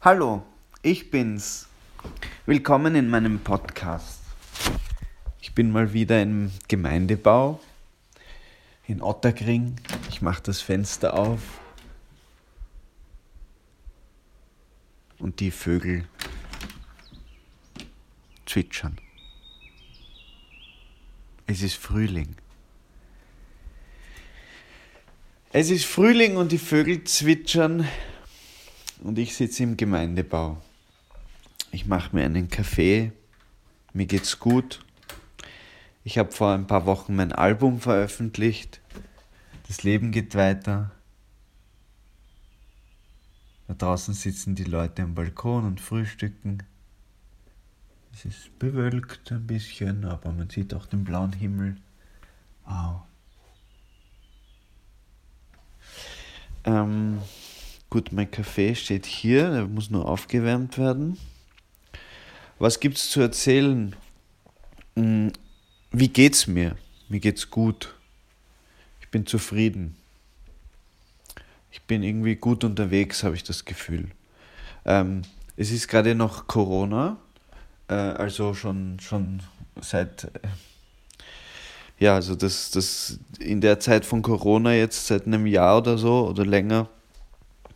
Hallo, ich bin's. Willkommen in meinem Podcast. Ich bin mal wieder im Gemeindebau in Otterkring. Ich mache das Fenster auf und die Vögel zwitschern. Es ist Frühling. Es ist Frühling und die Vögel zwitschern und ich sitze im Gemeindebau. Ich mache mir einen Kaffee, mir geht's gut. Ich habe vor ein paar Wochen mein Album veröffentlicht. Das Leben geht weiter. Da draußen sitzen die Leute am Balkon und frühstücken. Es ist bewölkt ein bisschen, aber man sieht auch den blauen Himmel. Wow. Ähm, gut, mein Kaffee steht hier, der muss nur aufgewärmt werden. Was gibt's zu erzählen? Hm, wie geht's mir? Mir geht's gut. Ich bin zufrieden. Ich bin irgendwie gut unterwegs, habe ich das Gefühl. Ähm, es ist gerade noch Corona, äh, also schon, schon seit, äh, ja, also das, das in der Zeit von Corona jetzt seit einem Jahr oder so oder länger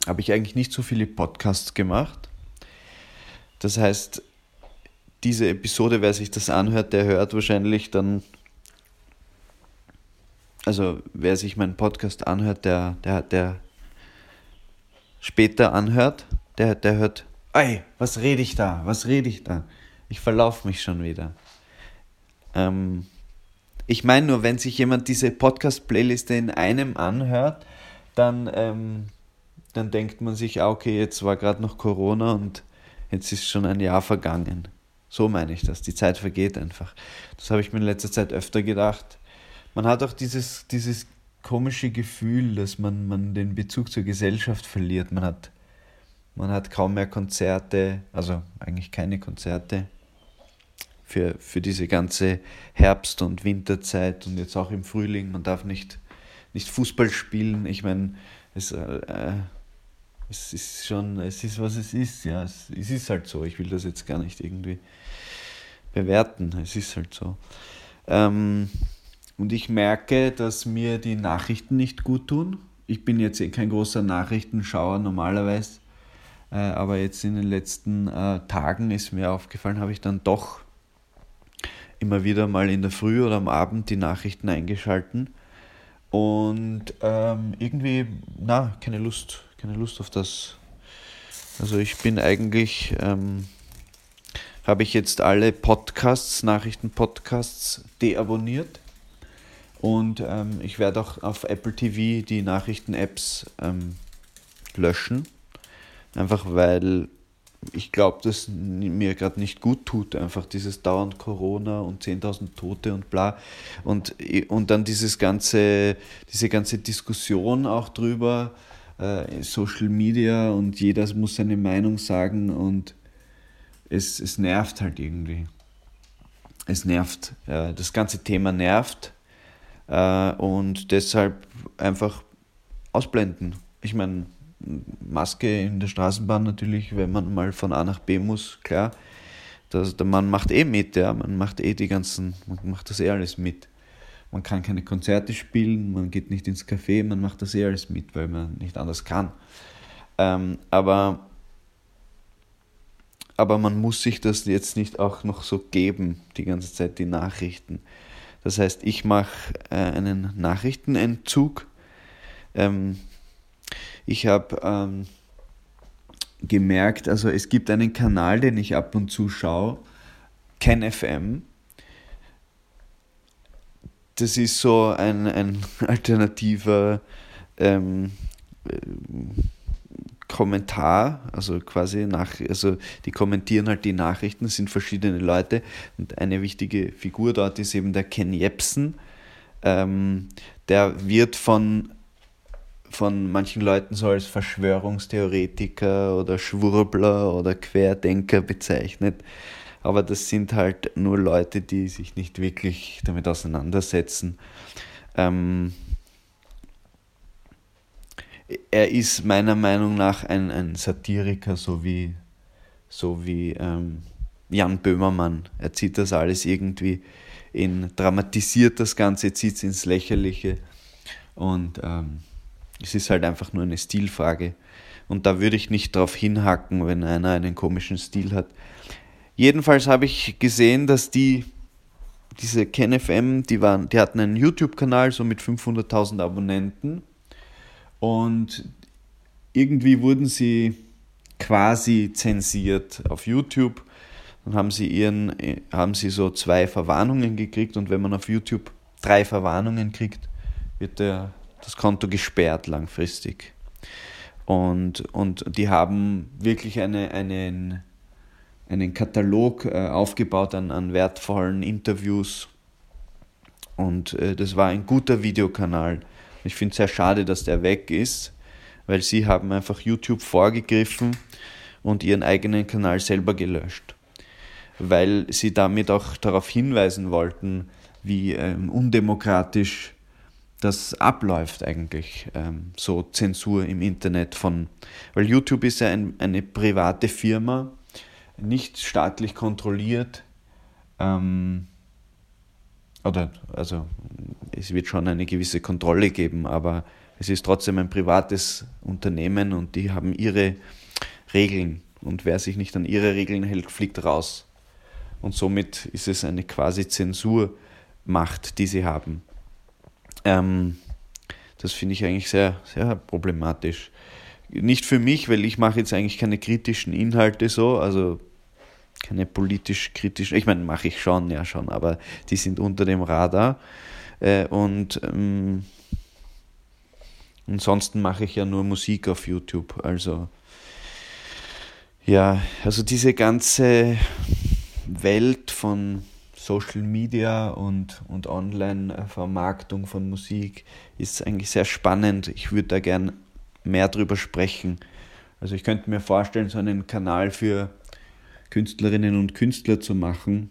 habe ich eigentlich nicht so viele Podcasts gemacht. Das heißt, diese Episode, wer sich das anhört, der hört wahrscheinlich dann, also wer sich meinen Podcast anhört, der, der, der später anhört, der, der hört, ey, was rede ich da, was rede ich da? Ich verlaufe mich schon wieder. Ähm, ich meine nur, wenn sich jemand diese Podcast-Playliste in einem anhört, dann, ähm, dann denkt man sich, ah, okay, jetzt war gerade noch Corona und jetzt ist schon ein Jahr vergangen. So meine ich das. Die Zeit vergeht einfach. Das habe ich mir in letzter Zeit öfter gedacht. Man hat auch dieses, dieses komische Gefühl, dass man, man den Bezug zur Gesellschaft verliert. Man hat, man hat kaum mehr Konzerte, also eigentlich keine Konzerte für, für diese ganze Herbst- und Winterzeit und jetzt auch im Frühling. Man darf nicht, nicht Fußball spielen. Ich meine, es, äh, es ist schon, es ist, was es ist. Ja, es, ist halt so. Ich will das jetzt gar nicht irgendwie bewerten. Es ist halt so. Ähm, und ich merke, dass mir die Nachrichten nicht gut tun. Ich bin jetzt kein großer Nachrichtenschauer normalerweise, äh, aber jetzt in den letzten äh, Tagen ist mir aufgefallen, habe ich dann doch immer wieder mal in der Früh oder am Abend die Nachrichten eingeschalten und ähm, irgendwie, na, keine Lust, keine Lust auf das. Also ich bin eigentlich, ähm, habe ich jetzt alle Podcasts, Nachrichtenpodcasts deabonniert und ähm, ich werde auch auf Apple TV die Nachrichten-Apps ähm, löschen, einfach weil ich glaube, dass mir gerade nicht gut tut, einfach dieses dauernd Corona und 10.000 Tote und bla. Und, und dann dieses ganze, diese ganze Diskussion auch drüber, äh, Social Media und jeder muss seine Meinung sagen und es, es nervt halt irgendwie. Es nervt. Äh, das ganze Thema nervt äh, und deshalb einfach ausblenden. Ich meine, Maske in der Straßenbahn natürlich, wenn man mal von A nach B muss, klar. Das, der Mann macht eh mit, ja, man macht eh die ganzen, man macht das eh alles mit. Man kann keine Konzerte spielen, man geht nicht ins Café, man macht das eh alles mit, weil man nicht anders kann. Ähm, aber, aber man muss sich das jetzt nicht auch noch so geben, die ganze Zeit die Nachrichten. Das heißt, ich mache äh, einen Nachrichtenentzug. Ähm, ich habe ähm, gemerkt, also es gibt einen Kanal, den ich ab und zu schaue, KenFM. Das ist so ein, ein alternativer ähm, äh, Kommentar, also quasi nach, also die kommentieren halt die Nachrichten, sind verschiedene Leute und eine wichtige Figur dort ist eben der Ken Jepsen. Ähm, der wird von von manchen Leuten so als Verschwörungstheoretiker oder Schwurbler oder Querdenker bezeichnet. Aber das sind halt nur Leute, die sich nicht wirklich damit auseinandersetzen. Ähm er ist meiner Meinung nach ein, ein Satiriker, so wie, so wie ähm, Jan Böhmermann. Er zieht das alles irgendwie in, dramatisiert das Ganze, zieht es ins Lächerliche. Und ähm, es ist halt einfach nur eine Stilfrage. Und da würde ich nicht drauf hinhacken, wenn einer einen komischen Stil hat. Jedenfalls habe ich gesehen, dass die, diese KenFM, die, waren, die hatten einen YouTube-Kanal, so mit 500.000 Abonnenten. Und irgendwie wurden sie quasi zensiert auf YouTube. Dann haben sie ihren, haben sie so zwei Verwarnungen gekriegt und wenn man auf YouTube drei Verwarnungen kriegt, wird der, das Konto gesperrt langfristig. Und, und die haben wirklich eine, einen, einen Katalog äh, aufgebaut an, an wertvollen Interviews. Und äh, das war ein guter Videokanal. Ich finde es sehr schade, dass der weg ist, weil sie haben einfach YouTube vorgegriffen und ihren eigenen Kanal selber gelöscht. Weil sie damit auch darauf hinweisen wollten, wie ähm, undemokratisch das abläuft eigentlich, ähm, so Zensur im Internet von, weil YouTube ist ja ein, eine private Firma, nicht staatlich kontrolliert, ähm, oder also es wird schon eine gewisse Kontrolle geben, aber es ist trotzdem ein privates Unternehmen und die haben ihre Regeln und wer sich nicht an ihre Regeln hält, fliegt raus. Und somit ist es eine quasi Zensurmacht, die sie haben. Ähm, das finde ich eigentlich sehr, sehr problematisch. Nicht für mich, weil ich mache jetzt eigentlich keine kritischen Inhalte so, also keine politisch kritischen, ich meine, mache ich schon, ja schon, aber die sind unter dem Radar. Äh, und ähm, ansonsten mache ich ja nur Musik auf YouTube. Also ja, also diese ganze Welt von Social Media und, und Online-Vermarktung von Musik ist eigentlich sehr spannend. Ich würde da gern mehr drüber sprechen. Also ich könnte mir vorstellen, so einen Kanal für Künstlerinnen und Künstler zu machen,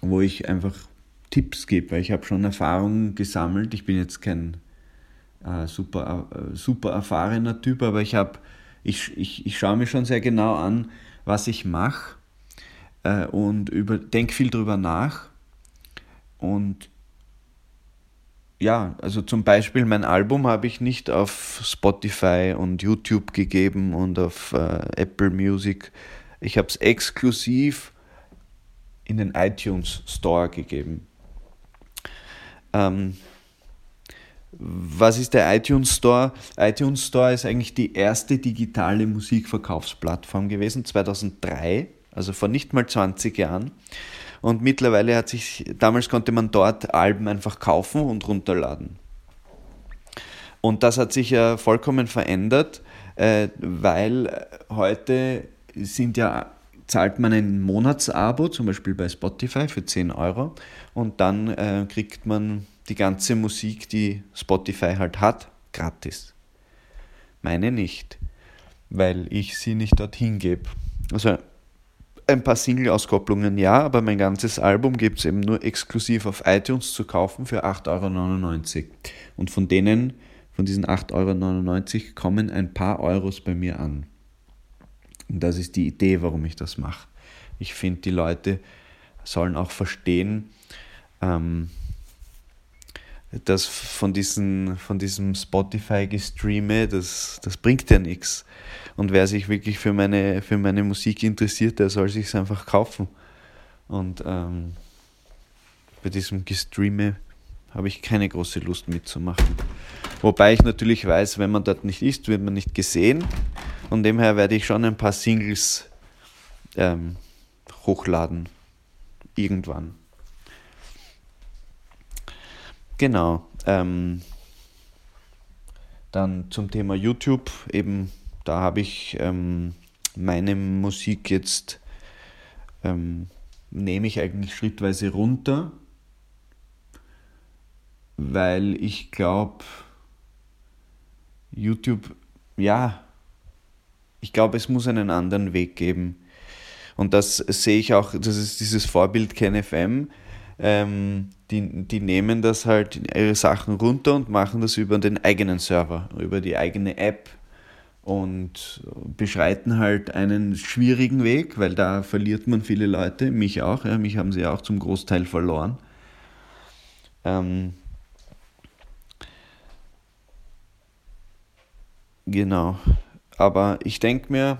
wo ich einfach Tipps gebe, weil ich habe schon Erfahrungen gesammelt. Ich bin jetzt kein äh, super, äh, super erfahrener Typ, aber ich habe, ich, ich, ich schaue mir schon sehr genau an, was ich mache äh, und denke viel drüber nach. Und ja, also zum Beispiel mein Album habe ich nicht auf Spotify und YouTube gegeben und auf äh, Apple Music. Ich habe es exklusiv in den iTunes Store gegeben. Ähm, was ist der iTunes Store? iTunes Store ist eigentlich die erste digitale Musikverkaufsplattform gewesen, 2003 also vor nicht mal 20 Jahren. Und mittlerweile hat sich, damals konnte man dort Alben einfach kaufen und runterladen. Und das hat sich ja vollkommen verändert, äh, weil heute sind ja, zahlt man ein Monatsabo, zum Beispiel bei Spotify für 10 Euro, und dann äh, kriegt man die ganze Musik, die Spotify halt hat, gratis. Meine nicht, weil ich sie nicht dorthin gebe. Also ein paar Single-Auskopplungen ja, aber mein ganzes Album gibt es eben nur exklusiv auf iTunes zu kaufen für 8,99 Euro. Und von denen, von diesen 8,99 Euro, kommen ein paar Euros bei mir an. Und das ist die Idee, warum ich das mache. Ich finde, die Leute sollen auch verstehen, ähm, dass von, diesen, von diesem Spotify-Gestreame, das, das bringt ja nichts. Und wer sich wirklich für meine, für meine Musik interessiert, der soll sich einfach kaufen. Und ähm, bei diesem Gestreame habe ich keine große Lust mitzumachen. Wobei ich natürlich weiß, wenn man dort nicht ist, wird man nicht gesehen. Und demher werde ich schon ein paar Singles ähm, hochladen. Irgendwann. Genau. Ähm, dann zum Thema YouTube eben da habe ich ähm, meine Musik jetzt, ähm, nehme ich eigentlich schrittweise runter, weil ich glaube, YouTube, ja, ich glaube, es muss einen anderen Weg geben. Und das sehe ich auch, das ist dieses Vorbild KenFM. Ähm, die, die nehmen das halt, ihre Sachen runter und machen das über den eigenen Server, über die eigene App und beschreiten halt einen schwierigen Weg, weil da verliert man viele Leute, mich auch, ja, mich haben sie auch zum Großteil verloren. Ähm, genau, aber ich denke mir,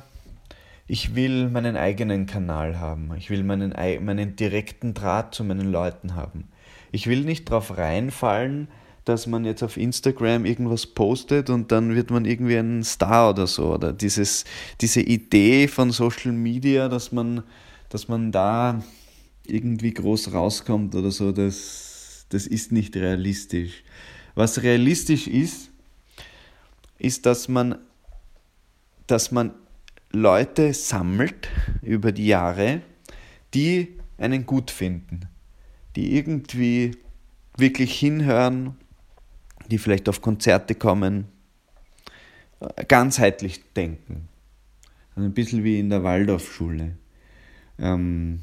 ich will meinen eigenen Kanal haben. Ich will meinen, meinen direkten Draht zu meinen Leuten haben. Ich will nicht darauf reinfallen, dass man jetzt auf Instagram irgendwas postet und dann wird man irgendwie ein Star oder so. Oder dieses, diese Idee von Social Media, dass man, dass man da irgendwie groß rauskommt oder so, das, das ist nicht realistisch. Was realistisch ist, ist, dass man, dass man Leute sammelt über die Jahre, die einen gut finden, die irgendwie wirklich hinhören, die vielleicht auf Konzerte kommen, ganzheitlich denken. Also ein bisschen wie in der Waldorfschule. Ähm,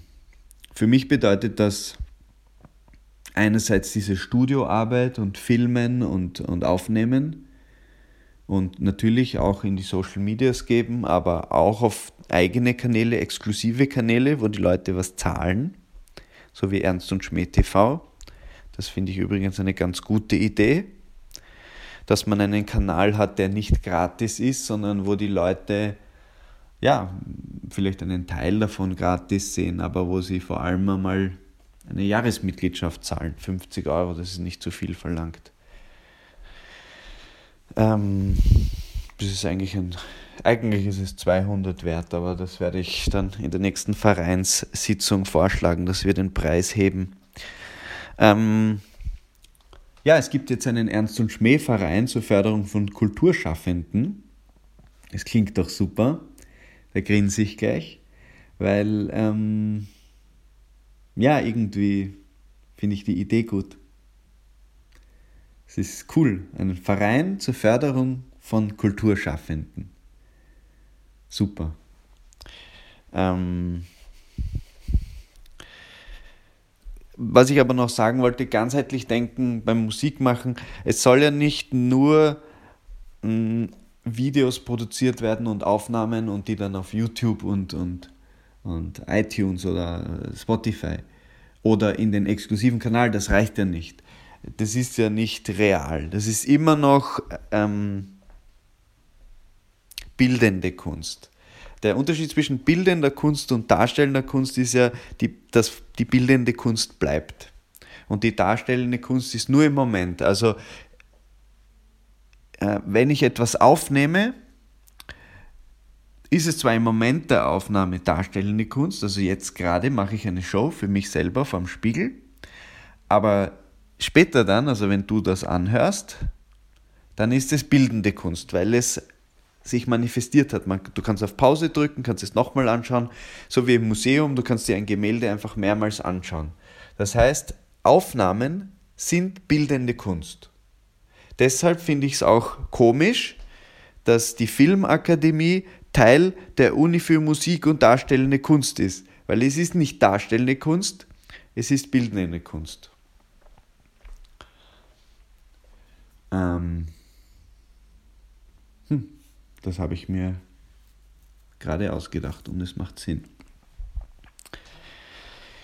für mich bedeutet das einerseits diese Studioarbeit und Filmen und, und Aufnehmen und natürlich auch in die Social Medias geben, aber auch auf eigene Kanäle, exklusive Kanäle, wo die Leute was zahlen, so wie Ernst und Schmäh TV. Das finde ich übrigens eine ganz gute Idee, dass man einen Kanal hat, der nicht gratis ist, sondern wo die Leute ja, vielleicht einen Teil davon gratis sehen, aber wo sie vor allem einmal eine Jahresmitgliedschaft zahlen. 50 Euro, das ist nicht zu viel verlangt. Ähm, das ist eigentlich ein, eigentlich ist es 200 wert, aber das werde ich dann in der nächsten Vereinssitzung vorschlagen, dass wir den Preis heben. Ähm, ja, es gibt jetzt einen Ernst- und Schmäh-Verein zur Förderung von Kulturschaffenden. Es klingt doch super. Da grinse ich gleich, weil, ähm, ja, irgendwie finde ich die Idee gut. Es ist cool, ein Verein zur Förderung von Kulturschaffenden. Super. Ähm, was ich aber noch sagen wollte, ganzheitlich denken beim Musikmachen, es soll ja nicht nur mh, hm, Videos produziert werden und Aufnahmen und die dann auf YouTube und, und, und iTunes oder Spotify oder in den exklusiven Kanal, das reicht ja nicht das ist ja nicht real. Das ist immer noch ähm, bildende Kunst. Der Unterschied zwischen bildender Kunst und darstellender Kunst ist ja, die, dass die bildende Kunst bleibt. Und die darstellende Kunst ist nur im Moment. Also äh, wenn ich etwas aufnehme, ist es zwar im Moment der Aufnahme darstellende Kunst, also jetzt gerade mache ich eine Show für mich selber vorm Spiegel, aber Später dann, also wenn du das anhörst, dann ist es bildende Kunst, weil es sich manifestiert hat. Man, du kannst auf Pause drücken, kannst es nochmal anschauen, so wie im Museum, du kannst dir ein Gemälde einfach mehrmals anschauen. Das heißt, Aufnahmen sind bildende Kunst. Deshalb finde ich es auch komisch, dass die Filmakademie Teil der Uni für Musik und darstellende Kunst ist, weil es ist nicht darstellende Kunst, es ist bildende Kunst. Ähm, hm, das habe ich mir gerade ausgedacht und es macht Sinn.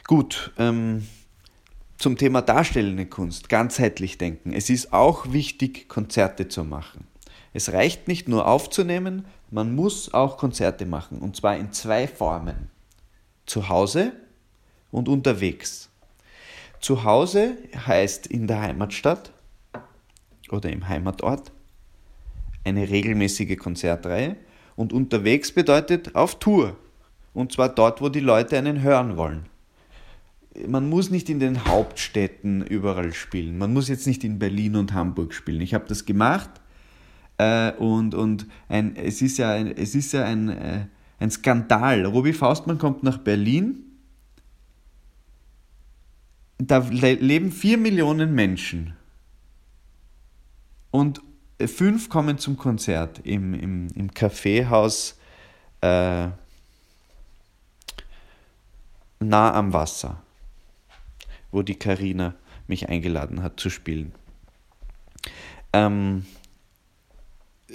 Gut, ähm, zum Thema darstellende Kunst, ganzheitlich denken. Es ist auch wichtig, Konzerte zu machen. Es reicht nicht nur aufzunehmen, man muss auch Konzerte machen und zwar in zwei Formen. Zu Hause und unterwegs. Zu Hause heißt in der Heimatstadt oder im Heimatort, eine regelmäßige Konzertreihe und unterwegs bedeutet auf Tour. Und zwar dort, wo die Leute einen hören wollen. Man muss nicht in den Hauptstädten überall spielen. Man muss jetzt nicht in Berlin und Hamburg spielen. Ich habe das gemacht äh, und, und ein, es ist ja ein, es ist ja ein, äh, ein Skandal. Robi Faustmann kommt nach Berlin. Da leben vier Millionen Menschen. Und fünf kommen zum Konzert im, im, im Kaffeehaus äh, nah am Wasser, wo die Karina mich eingeladen hat zu spielen. Ähm, äh,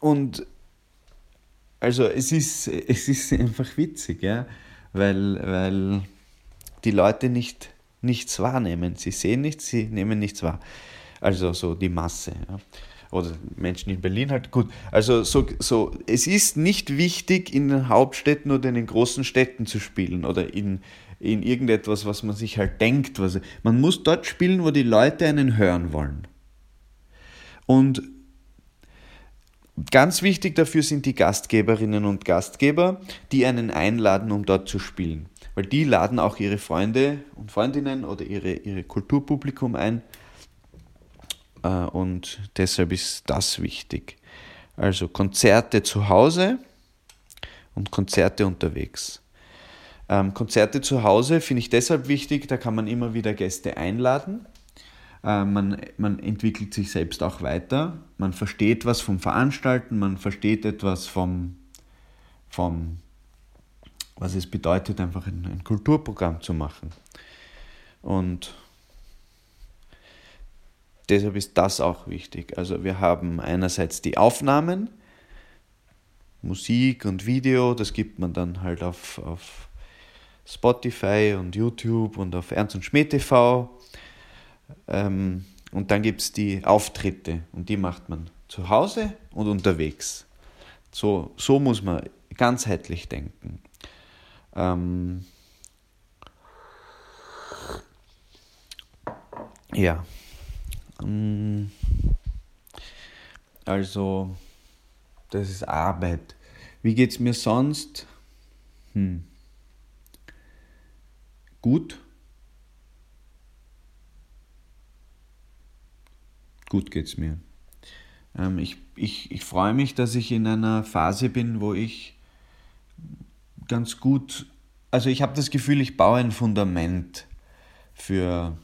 und also es ist, es ist einfach witzig, ja, weil, weil die Leute nicht, nichts wahrnehmen. Sie sehen nichts, sie nehmen nichts wahr. Also so die Masse. Ja. Oder Menschen in Berlin halt gut. Also so, so, es ist nicht wichtig, in den Hauptstädten oder in den großen Städten zu spielen oder in, in irgendetwas, was man sich halt denkt. Was, man muss dort spielen, wo die Leute einen hören wollen. Und ganz wichtig dafür sind die Gastgeberinnen und Gastgeber, die einen einladen, um dort zu spielen. Weil die laden auch ihre Freunde und Freundinnen oder ihre, ihre Kulturpublikum ein. Äh, und deshalb ist das wichtig. Also Konzerte zu Hause und Konzerte unterwegs. Ähm, Konzerte zu Hause finde ich deshalb wichtig, da kann man immer wieder Gäste einladen äh, man, man entwickelt sich selbst auch weiter, man versteht was vom Veranstalten, man versteht etwas vom, vom was es bedeutet, einfach ein, ein Kulturprogramm zu machen. Und deshalb ist das auch wichtig. Also wir haben einerseits die Aufnahmen, Musik und Video, das gibt man dann halt auf, auf Spotify und YouTube und auf Ernst und Schmäh TV. Ähm, und dann gibt es die Auftritte und die macht man zu Hause und unterwegs. So, so muss man ganzheitlich denken. Ähm, ja. Mm. Also, das ist Arbeit. Wie geht es mir sonst? Hm. Gut. gut es mir. Ähm, ich, ich, ich freue mich, dass ich in einer Phase bin, wo ich ganz gut, also ich habe das Gefühl, ich baue ein Fundament für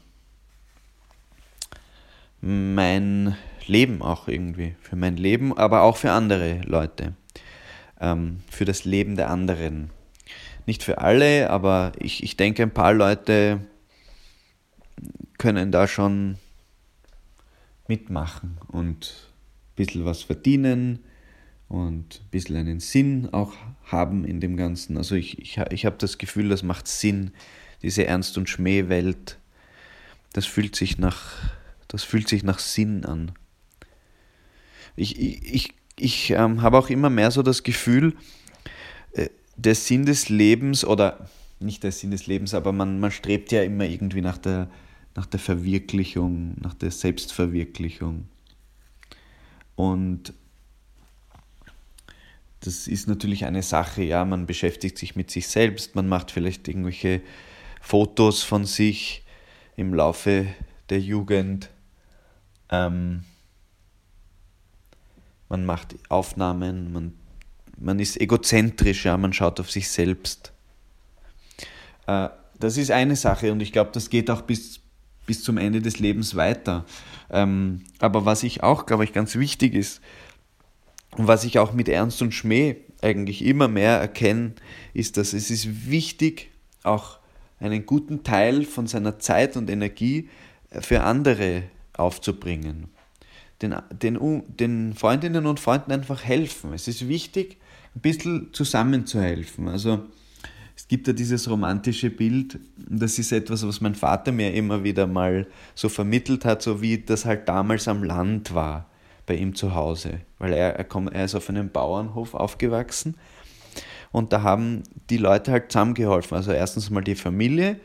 mein Leben auch irgendwie, für mein Leben, aber auch für andere Leute, ähm, für das Leben der anderen. Nicht für alle, aber ich, ich denke, ein paar Leute können da schon mitmachen und ein bisschen was verdienen und ein bisschen einen Sinn auch haben in dem Ganzen. Also ich, ich, ich habe das Gefühl, das macht Sinn, diese Ernst- und Schmähwelt. Das fühlt sich nach, das fühlt sich nach Sinn an. Ich, ich, ich, ähm, habe auch immer mehr so das Gefühl, äh, der Sinn des Lebens oder nicht der Sinn des Lebens, aber man, man strebt ja immer irgendwie nach der, nach der Verwirklichung, nach der Selbstverwirklichung. Und das ist natürlich eine Sache, ja, man beschäftigt sich mit sich selbst, man macht vielleicht irgendwelche Fotos von sich im Laufe der Jugend. Ähm, man macht Aufnahmen, man, man ist egozentrisch, ja, man schaut auf sich selbst. Äh, das ist eine Sache und ich glaube, das geht auch bis, bis zum Ende des Lebens weiter. Ähm, aber was ich auch, glaube ich, ganz wichtig ist und was ich auch mit Ernst und Schmäh eigentlich immer mehr erkenne, ist, dass es ist wichtig, auch einen guten Teil von seiner Zeit und Energie für andere aufzubringen. Den, den, den Freundinnen und Freunden einfach helfen. Es ist wichtig, ein bisschen zusammenzuhelfen. Also es gibt ja dieses romantische Bild, das ist etwas, was mein Vater mir immer wieder mal so vermittelt hat, so wie das halt damals am Land war, bei ihm zu Hause. Weil er, er, kommt, er ist auf einem Bauernhof aufgewachsen und da haben die Leute halt zusammengeholfen. Also erstens mal die Familie,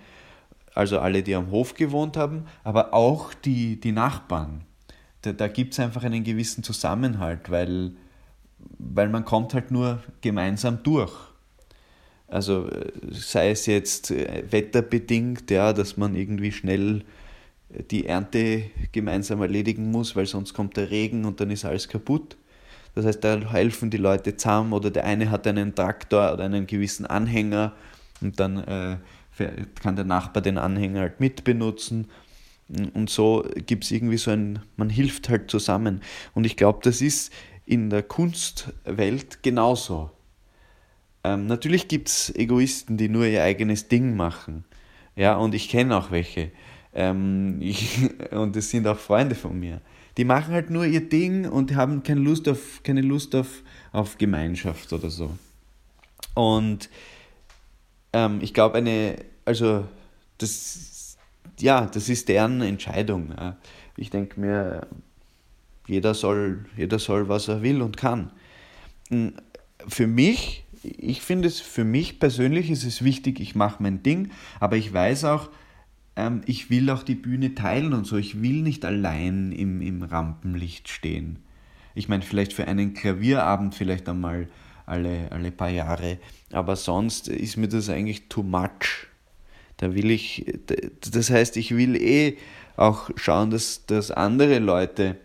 also alle, die am Hof gewohnt haben, aber auch die, die Nachbarn. Da, da gibt es einfach einen gewissen Zusammenhalt, weil, weil man kommt halt nur gemeinsam durch. Also äh, sei es jetzt äh, wetterbedingt, ja, dass man irgendwie schnell äh, die Ernte gemeinsam erledigen muss, weil sonst kommt der Regen und dann ist alles kaputt. Das heißt, da helfen die Leute zusammen oder der eine hat einen Traktor oder einen gewissen Anhänger und dann äh, kann der Nachbar den Anhänger halt mitbenutzen. Und so gibt es irgendwie so ein, man hilft halt zusammen. Und ich glaube, das ist in der Kunstwelt genauso. Ähm, natürlich gibt es Egoisten, die nur ihr eigenes Ding machen. Ja, und ich kenne auch welche. Ähm, ich, und es sind auch Freunde von mir. Die machen halt nur ihr Ding und haben keine Lust auf, keine Lust auf, auf Gemeinschaft oder so. Und ähm, ich glaube, eine, also das, ja, das ist deren Entscheidung. Ja. Ich denke mir, jeder soll, jeder soll, was er will und kann. Hm, für mich, ich finde es, für mich persönlich ist es wichtig, ich mache mein Ding, aber ich weiß auch, ähm, ich will auch die Bühne teilen und so. Ich will nicht allein im, im Rampenlicht stehen. Ich meine, vielleicht für einen Klavierabend vielleicht einmal alle, alle paar Jahre, aber sonst ist mir das eigentlich too much. Da will ich, das heißt, ich will eh auch schauen, dass, dass andere Leute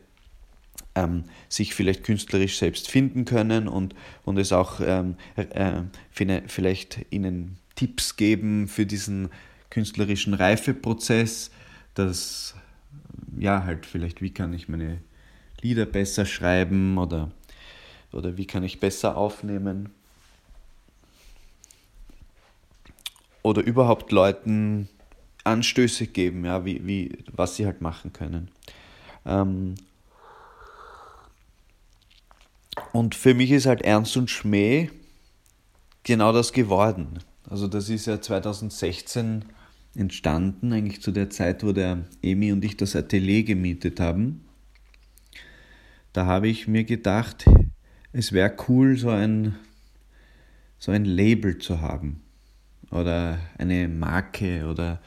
ähm, sich vielleicht künstlerisch selbst finden können und, und es auch ähm, äh, vielleicht ihnen Tipps geben für diesen künstlerischen Reifeprozess, dass ja halt vielleicht, wie kann ich meine Lieder besser schreiben oder, oder wie kann ich besser aufnehmen. Oder überhaupt Leuten Anstöße geben, ja, wie, wie, was sie halt machen können. Ähm, und für mich ist halt Ernst und Schmäh genau das geworden. Also das ist ja 2016 entstanden, eigentlich zu der Zeit, wo der Emi und ich das Atelier gemietet haben. Da habe ich mir gedacht, es wäre cool, so ein, so ein Label zu haben oder eine Marke oder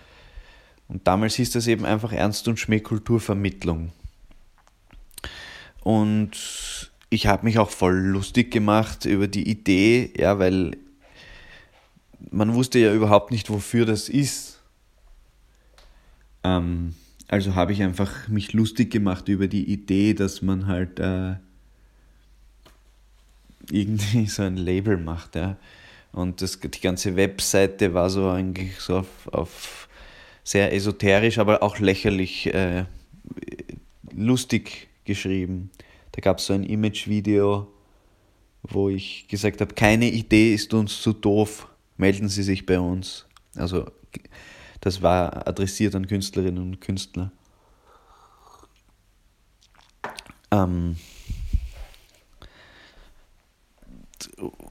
und damals hieß das eben einfach Ernst und Schmäh Kulturvermittlung. Und ich habe mich auch voll lustig gemacht über die Idee, ja, weil man wusste ja überhaupt nicht, wofür das ist. Ähm, also habe ich einfach mich lustig gemacht über die Idee, dass man halt äh, irgendwie so ein Label macht, ja. Und das, die ganze Webseite war so eigentlich so auf, auf sehr esoterisch, aber auch lächerlich äh, lustig geschrieben. Da gab es so ein Image-Video, wo ich gesagt habe, keine Idee ist uns zu doof, melden Sie sich bei uns. Also das war adressiert an Künstlerinnen und Künstler. Ähm,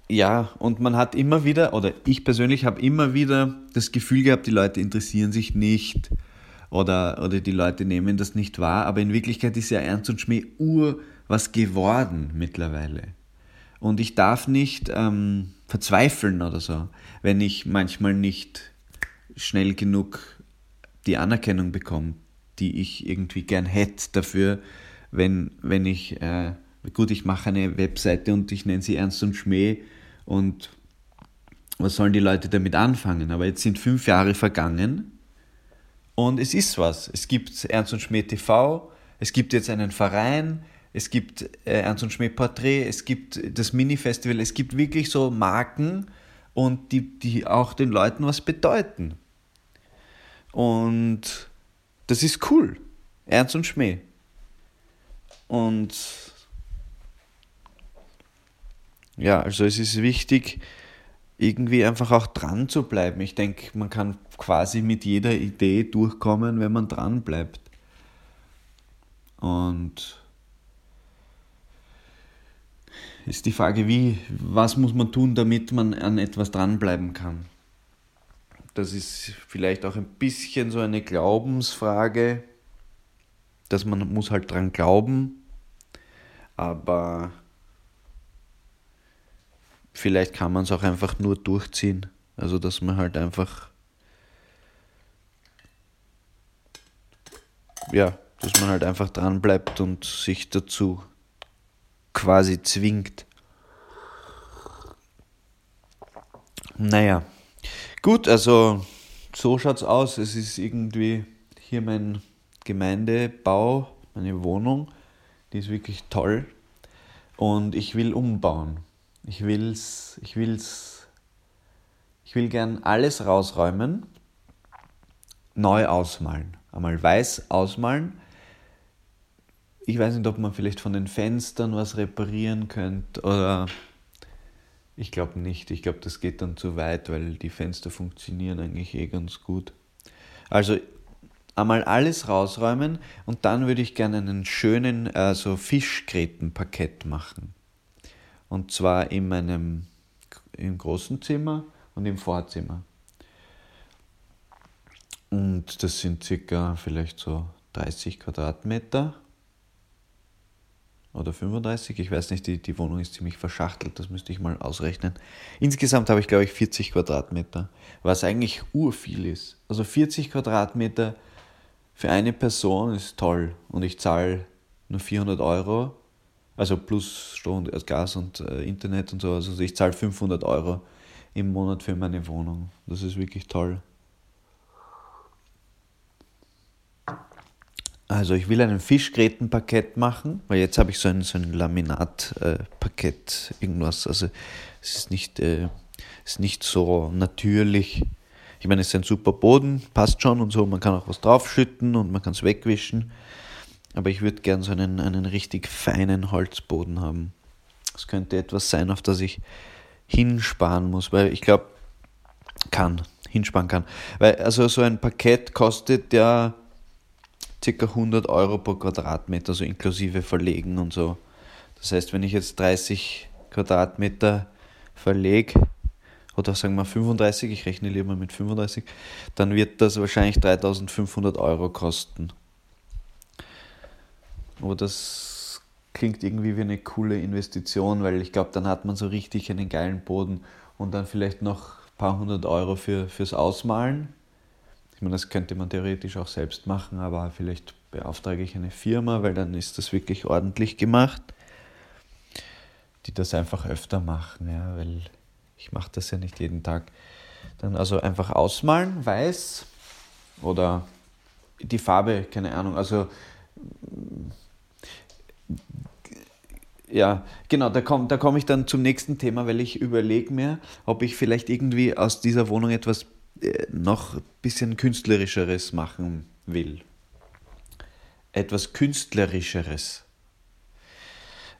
ja, und man hat immer wieder, oder ich persönlich habe immer wieder das Gefühl gehabt, die Leute interessieren sich nicht oder, oder die Leute nehmen das nicht wahr, aber in Wirklichkeit ist ja Ernst und Schmäh ur was geworden mittlerweile. Und ich darf nicht ähm, verzweifeln oder so, wenn ich manchmal nicht schnell genug die Anerkennung bekomme, die ich irgendwie gern hätte dafür, wenn, wenn ich, äh, gut, ich mache eine Webseite und ich nenne sie Ernst und Schmäh und was sollen die Leute damit anfangen? Aber jetzt sind fünf Jahre vergangen und es ist was. Es gibt Ernst und Schmäh TV, es gibt jetzt einen Verein, es gibt äh, Ernst und Schmäh Porträt, es gibt das Mini-Festival, es gibt wirklich so Marken und die, die auch den Leuten was bedeuten. Und das ist cool. Ernst und Schmäh. Und ja, also es ist wichtig, irgendwie einfach auch dran zu bleiben. Ich denke, man kann quasi mit jeder Idee durchkommen, wenn man dran bleibt. Und ist die Frage, wie, was muss man tun, damit man an etwas dranbleiben kann? Das ist vielleicht auch ein bisschen so eine Glaubensfrage, dass man muss halt dran glauben, aber vielleicht kann man es auch einfach nur durchziehen. Also dass man halt einfach ja, dass man halt einfach dran bleibt und sich dazu quasi zwingt. Naja, Gut, also so schaut's aus. Es ist irgendwie hier mein Gemeindebau, meine Wohnung. Die ist wirklich toll. Und ich will umbauen. Ich will's, ich will's, ich will gern alles rausräumen, neu ausmalen. Einmal weiß ausmalen. Ich weiß nicht, ob man vielleicht von den Fenstern was reparieren könnte oder ich glaube nicht. Ich glaube, das geht dann zu weit, weil die Fenster funktionieren eigentlich eh ganz gut. Also einmal alles rausräumen und dann würde ich gerne einen schönen äh, so Fischgrätenparkett machen. Und zwar in meinem im großen Zimmer und im Vorzimmer. Und das sind circa vielleicht so 30 Quadratmeter oder 35, ich weiß nicht, die, die Wohnung ist ziemlich verschachtelt, das müsste ich mal ausrechnen. Insgesamt habe ich, glaube ich, 40 Quadratmeter, was eigentlich urviel ist. Also 40 Quadratmeter für eine Person ist toll und ich zahle nur 400 Euro, also plus Strom, äh, Gas und äh, Internet und so, also ich zahle 500 Euro im Monat für meine Wohnung. Das ist wirklich toll. Also ich will ein Fischgrätenparkett machen, weil jetzt habe ich so ein, so ein Laminatparkett, äh, irgendwas. Also es ist nicht, äh, ist nicht so natürlich. Ich meine, es ist ein super Boden, passt schon und so. Man kann auch was draufschütten und man kann es wegwischen. Aber ich würde gern so einen, einen richtig feinen Holzboden haben. Das könnte etwas sein, auf das ich hinsparen muss, weil ich glaube, kann, hinsparen kann. Weil also so ein Parkett kostet ja ca. 100 Euro pro Quadratmeter, so inklusive Verlegen und so. Das heißt, wenn ich jetzt 30 Quadratmeter verlege, oder sagen wir 35, ich rechne lieber mit 35, dann wird das wahrscheinlich 3500 Euro kosten. Aber das klingt irgendwie wie eine coole Investition, weil ich glaube, dann hat man so richtig einen geilen Boden und dann vielleicht noch ein paar hundert Euro für, fürs Ausmalen ich meine, das könnte man theoretisch auch selbst machen, aber vielleicht beauftrage ich eine Firma, weil dann ist das wirklich ordentlich gemacht, die das einfach öfter machen, ja, weil ich mache das ja nicht jeden Tag. Dann also einfach ausmalen, weiß oder die Farbe, keine Ahnung, also ja, genau, da komme da komm ich dann zum nächsten Thema, weil ich überlege mir, ob ich vielleicht irgendwie aus dieser Wohnung etwas äh, noch ein bisschen künstlerischeres machen will. Etwas künstlerischeres.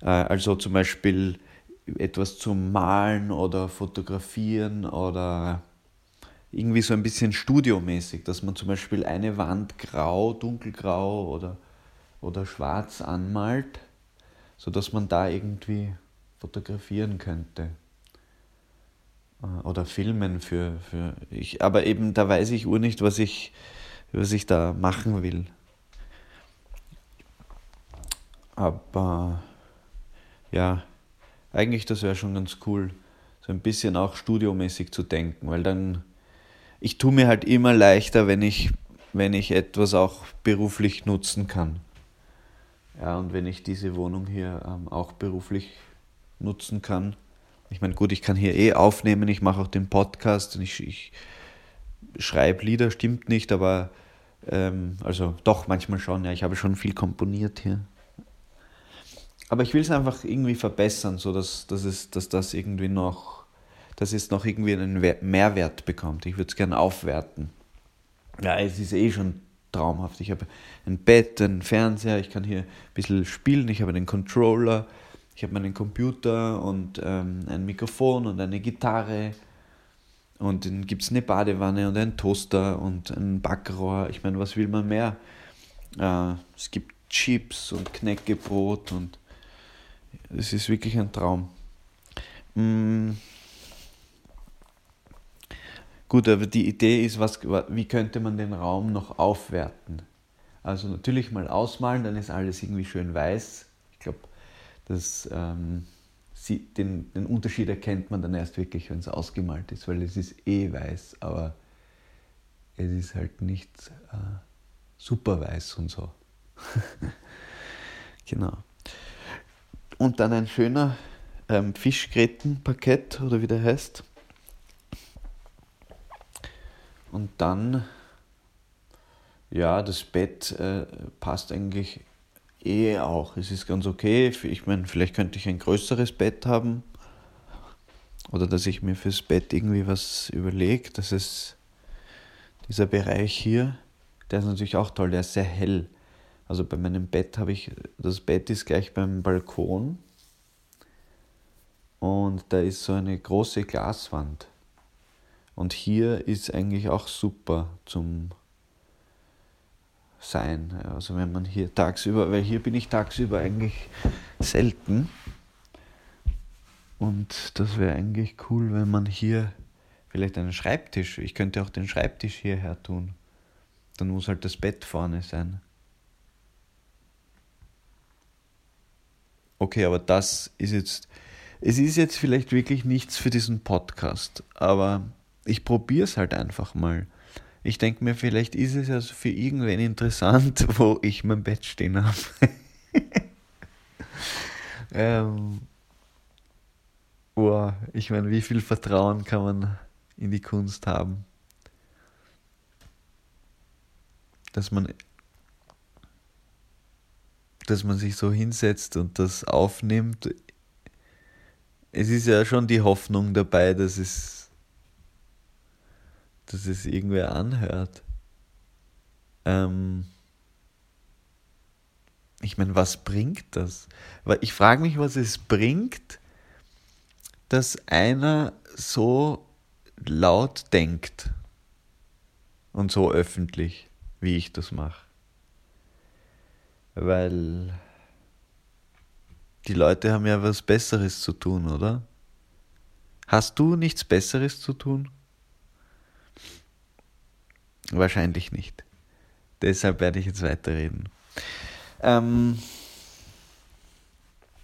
Äh, also zum Beispiel etwas zum Malen oder Fotografieren oder irgendwie so ein bisschen studiomäßig, dass man zum Beispiel eine Wand grau, dunkelgrau oder, oder schwarz anmalt, sodass man da irgendwie fotografieren könnte. Äh, oder Filmen für, für ich, aber eben da weiß ich ur nicht, was ich, was ich da machen will. Aber ja, eigentlich das wäre schon ganz cool, so ein bisschen auch studiomäßig zu denken, weil dann ich tue mir halt immer leichter, wenn ich wenn ich etwas auch beruflich nutzen kann. Ja, und wenn ich diese Wohnung hier ähm, auch beruflich nutzen kann, ich meine, gut, ich kann hier eh aufnehmen, ich mache auch den Podcast und ich, ich schreibe Lieder, stimmt nicht, aber ähm, also doch manchmal schon, ja, ich habe schon viel komponiert hier. Aber ich will es einfach irgendwie verbessern, so dass, dass, es, dass das irgendwie noch, dass es noch irgendwie einen Mehrwert bekommt. Ich würde es gerne aufwerten. Ja, es ist eh schon traumhaft. Ich habe ein Bett, einen Fernseher, ich kann hier ein bisschen spielen, ich habe einen Controller, ich habe meinen Computer und ähm, ein Mikrofon und eine Gitarre. Und dann gibt es eine Badewanne und einen Toaster und ein Backrohr. Ich meine, was will man mehr? Äh, es gibt Chips und Knäckebrot und es ist wirklich ein Traum. Mm. Gut, aber die Idee ist, was, wie könnte man den Raum noch aufwerten? Also natürlich mal ausmalen, dann ist alles irgendwie schön weiß. Ich glaube, ähm, den, den Unterschied erkennt man dann erst wirklich, wenn es ausgemalt ist, weil es ist eh weiß, aber es ist halt nicht äh, super weiß und so. genau. Und dann ein schöner ähm, Fischgrätenparkett oder wie der heißt. Und dann, ja, das Bett äh, passt eigentlich eh auch. Es ist ganz okay. Ich meine, vielleicht könnte ich ein größeres Bett haben. Oder dass ich mir fürs Bett irgendwie was überlege. Das ist dieser Bereich hier, der ist natürlich auch toll, der ist sehr hell. Also bei meinem Bett habe ich, das Bett ist gleich beim Balkon. Und da ist so eine große Glaswand. Und hier ist eigentlich auch super zum sein. Also wenn man hier tagsüber, weil hier bin ich tagsüber eigentlich selten. Und das wäre eigentlich cool, wenn man hier vielleicht einen Schreibtisch, ich könnte auch den Schreibtisch hierher tun. Dann muss halt das Bett vorne sein. Okay, aber das ist jetzt, es ist jetzt vielleicht wirklich nichts für diesen Podcast, aber ich probiere es halt einfach mal. Ich denke mir, vielleicht ist es ja für irgendwen interessant, wo ich mein Bett stehen habe. ähm, oh, ich meine, wie viel Vertrauen kann man in die Kunst haben? Dass man, dass man sich so hinsetzt und das aufnimmt. Es ist ja schon die Hoffnung dabei, dass es dass es irgendwer anhört. Ähm ich meine, was bringt das? Ich frage mich, was es bringt, dass einer so laut denkt und so öffentlich, wie ich das mache. Weil die Leute haben ja was Besseres zu tun, oder? Hast du nichts Besseres zu tun? Wahrscheinlich nicht. Deshalb werde ich jetzt weiterreden. Ähm,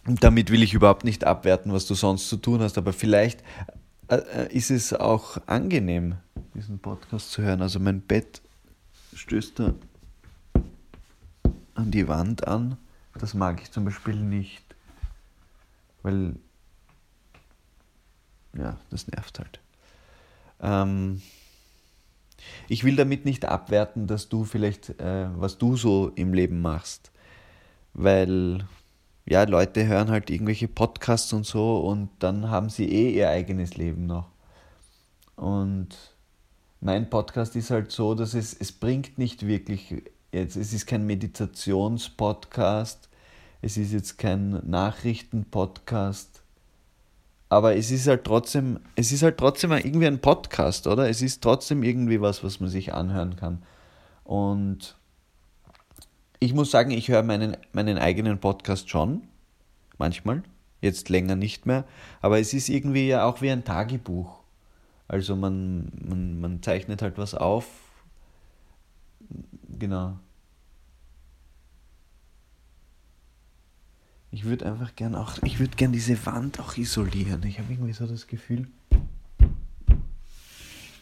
damit will ich überhaupt nicht abwerten, was du sonst zu tun hast, aber vielleicht äh, äh, ist es auch angenehm, diesen Podcast zu hören. Also mein Bett stößt da an die Wand an. Das mag ich zum Beispiel nicht, weil ja, das nervt halt. Ähm, ich will damit nicht abwerten, dass du vielleicht, äh, was du so im Leben machst. Weil, ja, Leute hören halt irgendwelche Podcasts und so und dann haben sie eh ihr eigenes Leben noch. Und mein Podcast ist halt so, dass es, es bringt nicht wirklich jetzt, es ist kein Meditationspodcast, es ist jetzt kein Nachrichtenpodcast aber es ist halt trotzdem, es ist halt trotzdem irgendwie ein Podcast, oder? Es ist trotzdem irgendwie was, was man sich anhören kann. Und ich muss sagen, ich höre meinen, meinen eigenen Podcast schon, manchmal, jetzt länger nicht mehr, aber es ist irgendwie ja auch wie ein Tagebuch. Also man, man, man zeichnet halt was auf. Genau. Ich würde einfach gern auch, ich würde gern diese Wand auch isolieren. Ich habe irgendwie so das Gefühl,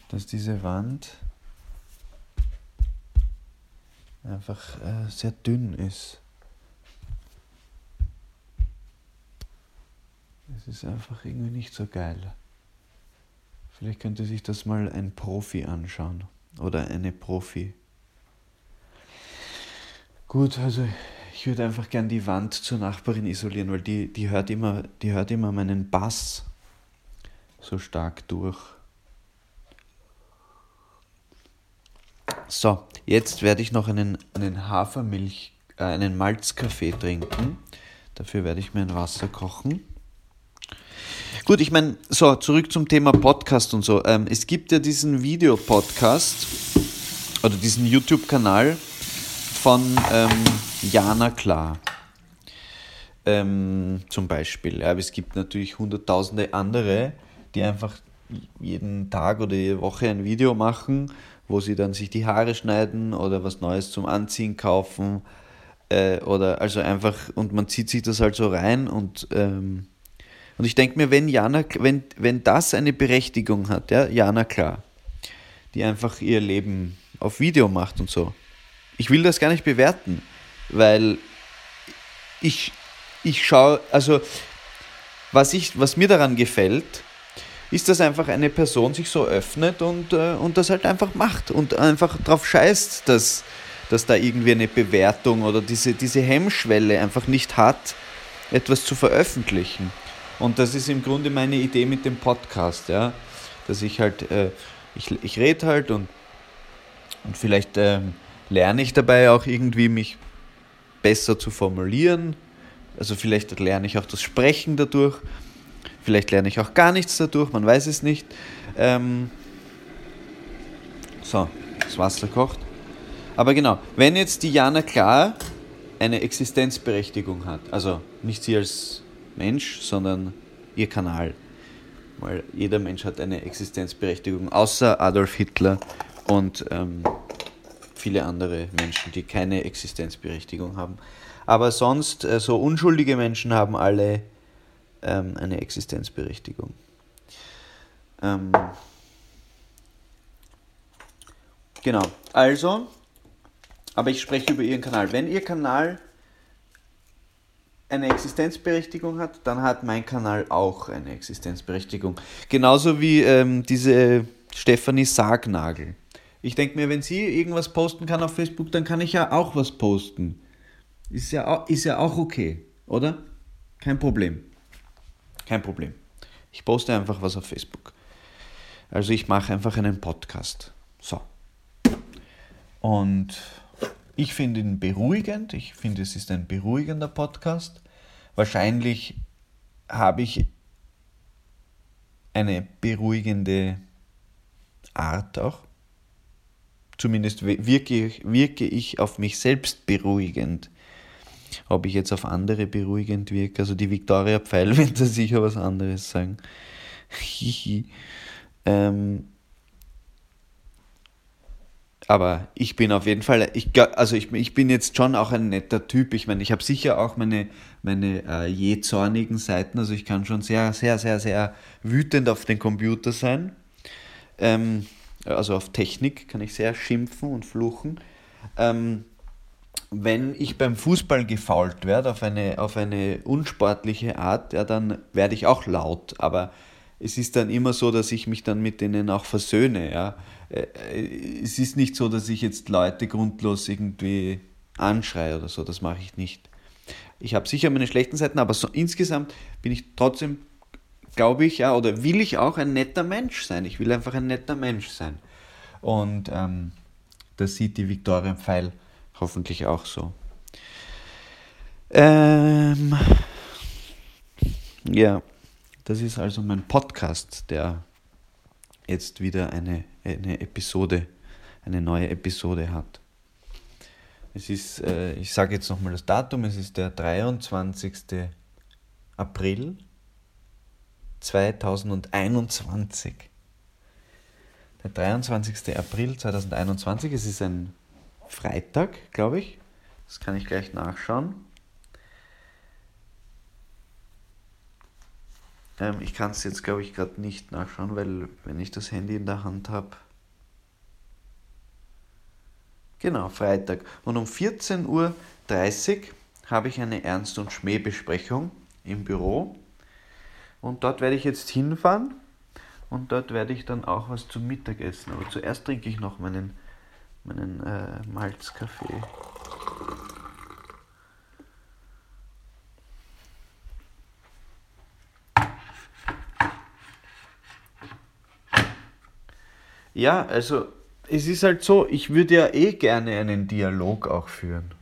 dass diese Wand einfach äh, sehr dünn ist. Es ist einfach irgendwie nicht so geil. Vielleicht könnte sich das mal ein Profi anschauen oder eine Profi. Gut, also ich würde einfach gern die Wand zur Nachbarin isolieren, weil die, die, hört immer, die hört immer meinen Bass so stark durch. So, jetzt werde ich noch einen, einen Hafermilch, äh, einen Malzkaffee trinken. Dafür werde ich mir ein Wasser kochen. Gut, ich meine, so, zurück zum Thema Podcast und so. Ähm, es gibt ja diesen Videopodcast oder diesen YouTube-Kanal von ähm, Jana Klar. Ähm, zum Beispiel. Aber es gibt natürlich hunderttausende andere, die einfach jeden Tag oder jede Woche ein Video machen, wo sie dann sich die Haare schneiden oder was Neues zum Anziehen kaufen. Äh, oder also einfach, und man zieht sich das halt so rein und ähm, und ich denke mir, wenn Jana, wenn, wenn das eine Berechtigung hat, ja, Jana klar, die einfach ihr Leben auf Video macht und so. Ich will das gar nicht bewerten weil ich, ich schaue, also was, ich, was mir daran gefällt, ist, dass einfach eine Person sich so öffnet und, äh, und das halt einfach macht und einfach drauf scheißt, dass, dass da irgendwie eine Bewertung oder diese, diese Hemmschwelle einfach nicht hat, etwas zu veröffentlichen. Und das ist im Grunde meine Idee mit dem Podcast, ja. Dass ich halt, äh, ich, ich rede halt und, und vielleicht äh, lerne ich dabei auch irgendwie mich besser zu formulieren. Also vielleicht lerne ich auch das Sprechen dadurch. Vielleicht lerne ich auch gar nichts dadurch, man weiß es nicht. Ähm so, das Wasser kocht. Aber genau, wenn jetzt Diana Klar eine Existenzberechtigung hat, also nicht sie als Mensch, sondern ihr Kanal, weil jeder Mensch hat eine Existenzberechtigung, außer Adolf Hitler und ähm, viele andere Menschen, die keine Existenzberechtigung haben. Aber sonst, äh, so unschuldige Menschen haben alle ähm, eine Existenzberechtigung. Ähm, genau, also, aber ich spreche über Ihren Kanal. Wenn Ihr Kanal eine Existenzberechtigung hat, dann hat mein Kanal auch eine Existenzberechtigung. Genauso wie ähm, diese Stefanie Sargnagel. Ich denke mir, wenn sie irgendwas posten kann auf Facebook, dann kann ich ja auch was posten. Ist ja, auch, ist ja auch okay, oder? Kein Problem. Kein Problem. Ich poste einfach was auf Facebook. Also ich mache einfach einen Podcast. So. Und ich finde ihn beruhigend. Ich finde, es ist ein beruhigender Podcast. Wahrscheinlich habe ich eine beruhigende Art auch. Zumindest wirke ich, wirke ich auf mich selbst beruhigend. Ob ich jetzt auf andere beruhigend wirke, also die Victoria Pfeil wird da sicher was anderes sagen. ähm, aber ich bin auf jeden Fall, ich, also ich, ich bin jetzt schon auch ein netter Typ. Ich meine, ich habe sicher auch meine, meine äh, je zornigen Seiten. Also ich kann schon sehr, sehr, sehr, sehr wütend auf den Computer sein. Ähm, also auf Technik kann ich sehr schimpfen und fluchen. Ähm, wenn ich beim Fußball gefault werde auf eine, auf eine unsportliche Art, ja, dann werde ich auch laut. Aber es ist dann immer so, dass ich mich dann mit denen auch versöhne. Ja. Äh, es ist nicht so, dass ich jetzt Leute grundlos irgendwie anschreie oder so, das mache ich nicht. Ich habe sicher meine schlechten Seiten, aber so insgesamt bin ich trotzdem, glaube ich, ja, oder will ich auch ein netter Mensch sein. Ich will einfach ein netter Mensch sein. Und ähm, das sieht die Victoria Pfeil hoffentlich auch so. Ähm, ja, das ist also mein Podcast, der jetzt wieder eine, eine Episode, eine neue Episode hat. Es ist, äh, ich sage jetzt nochmal das Datum, es ist der 23. April 2021. Der 23. April 2021, es ist ein Freitag, glaube ich. Das kann ich gleich nachschauen. Ähm, ich kann es jetzt, glaube ich, gerade nicht nachschauen, weil wenn ich das Handy in der Hand habe. Genau, Freitag. Und um 14.30 Uhr habe ich eine Ernst- und Schmähbesprechung im Büro. Und dort werde ich jetzt hinfahren und dort werde ich dann auch was zum Mittag essen. Aber zuerst trinke ich noch meinen, meinen äh, Malzkaffee. Ja, also es ist halt so, ich würde ja eh gerne einen Dialog auch führen.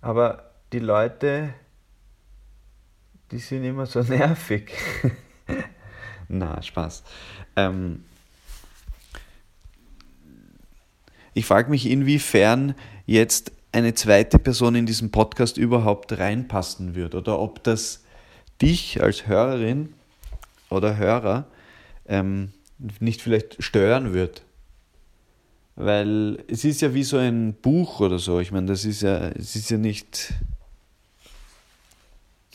Aber die Leute, die sind immer so nervig. Na, Spaß. Ähm, ich frage mich, inwiefern jetzt eine zweite Person in diesen Podcast überhaupt reinpassen wird oder ob das dich als Hörerin oder Hörer ähm, nicht vielleicht stören wird. Weil es ist ja wie so ein Buch oder so. Ich meine, das ist ja, es ist ja nicht.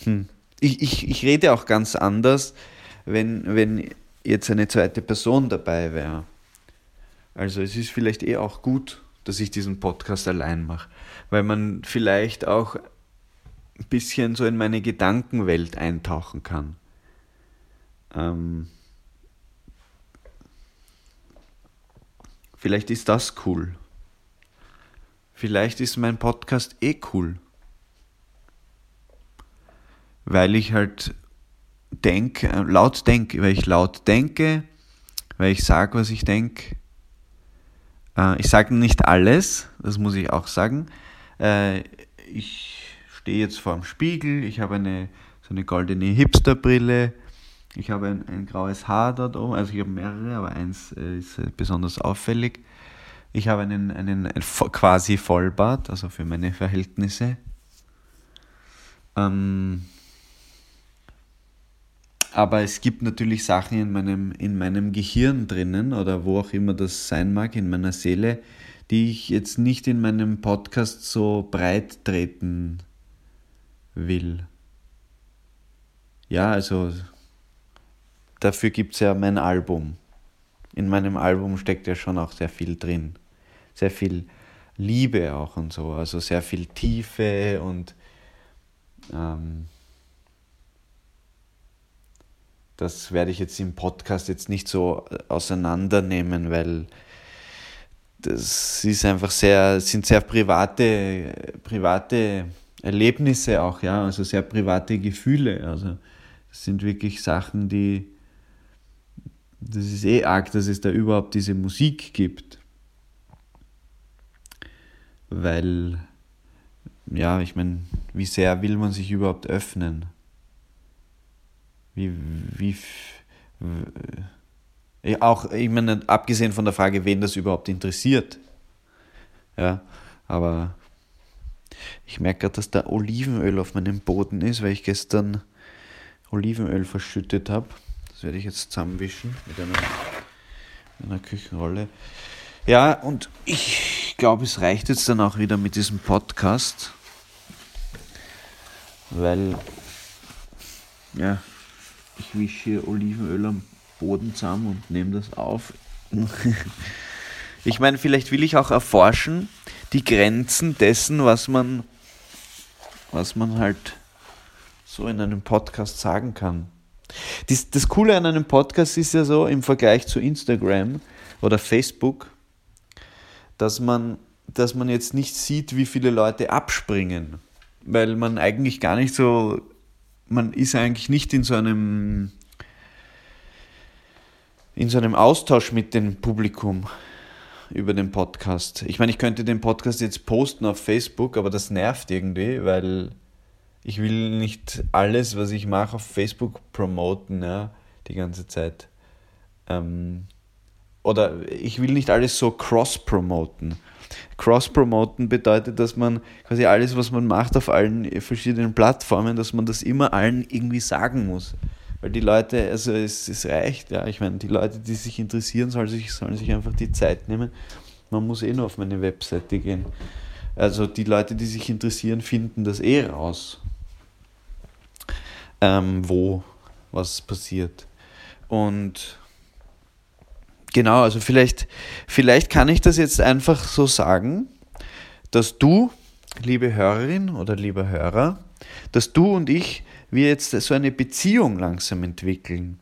Hm. Ich, ich, ich rede auch ganz anders, wenn, wenn jetzt eine zweite Person dabei wäre. Also es ist vielleicht eh auch gut, dass ich diesen Podcast allein mache, weil man vielleicht auch ein bisschen so in meine Gedankenwelt eintauchen kann. Ähm, Vielleicht ist das cool. Vielleicht ist mein Podcast eh cool. Weil ich halt denke, äh, laut denke, weil ich laut denke, weil ich sage, was ich denke. Äh, ich sage nicht alles, das muss ich auch sagen. Äh, ich stehe jetzt vor dem Spiegel, ich habe eine so eine goldene Hipsterbrille, Ich habe ein, ein graues Haar dort oben, also ich habe mehrere, aber eins ist besonders auffällig. Ich habe einen, einen, einen quasi Vollbart, also für meine Verhältnisse. Ähm, aber es gibt natürlich Sachen in meinem, in meinem Gehirn drinnen oder wo auch immer das sein mag, in meiner Seele, die ich jetzt nicht in meinem Podcast so breit treten will. Ja, also dafür gibt es ja mein Album. In meinem Album steckt ja schon auch sehr viel drin. Sehr viel Liebe auch und so, also sehr viel Tiefe und ähm, das werde ich jetzt im Podcast jetzt nicht so auseinandernehmen, weil das ist einfach sehr, sind sehr private, private Erlebnisse auch, ja, also sehr private Gefühle. Also das sind wirklich Sachen, die, das ist eh arg, dass es da überhaupt diese Musik gibt. Weil, ja, ich meine, wie sehr will man sich überhaupt öffnen? Wie, wie, wie auch, ich meine, abgesehen von der Frage, wen das überhaupt interessiert. Ja, aber ich merke gerade, dass da Olivenöl auf meinem Boden ist, weil ich gestern Olivenöl verschüttet habe. Das werde ich jetzt zusammenwischen mit einer, mit einer Küchenrolle. Ja, und ich glaube, es reicht jetzt dann auch wieder mit diesem Podcast, weil, ja, ich wische Olivenöl am Boden zusammen und nehme das auf. ich meine, vielleicht will ich auch erforschen die Grenzen dessen, was man, was man halt so in einem Podcast sagen kann. Das, das Coole an einem Podcast ist ja so im Vergleich zu Instagram oder Facebook, dass man, dass man jetzt nicht sieht, wie viele Leute abspringen, weil man eigentlich gar nicht so man ist eigentlich nicht in so einem in so einem Austausch mit dem Publikum über den Podcast. Ich meine, ich könnte den Podcast jetzt posten auf Facebook, aber das nervt irgendwie, weil ich will nicht alles, was ich mache, auf Facebook promoten, ja, die ganze Zeit. Ähm, oder ich will nicht alles so cross-promoten. Cross-Promoten bedeutet, dass man quasi alles, was man macht auf allen verschiedenen Plattformen, dass man das immer allen irgendwie sagen muss. Weil die Leute, also es, es reicht, ja. Ich meine, die Leute, die sich interessieren, sollen sich, sollen sich einfach die Zeit nehmen. Man muss eh nur auf meine Webseite gehen. Also die Leute, die sich interessieren, finden das eh raus. Ähm, wo was passiert. Und Genau, also vielleicht, vielleicht kann ich das jetzt einfach so sagen, dass du, liebe Hörerin oder lieber Hörer, dass du und ich, wir jetzt so eine Beziehung langsam entwickeln,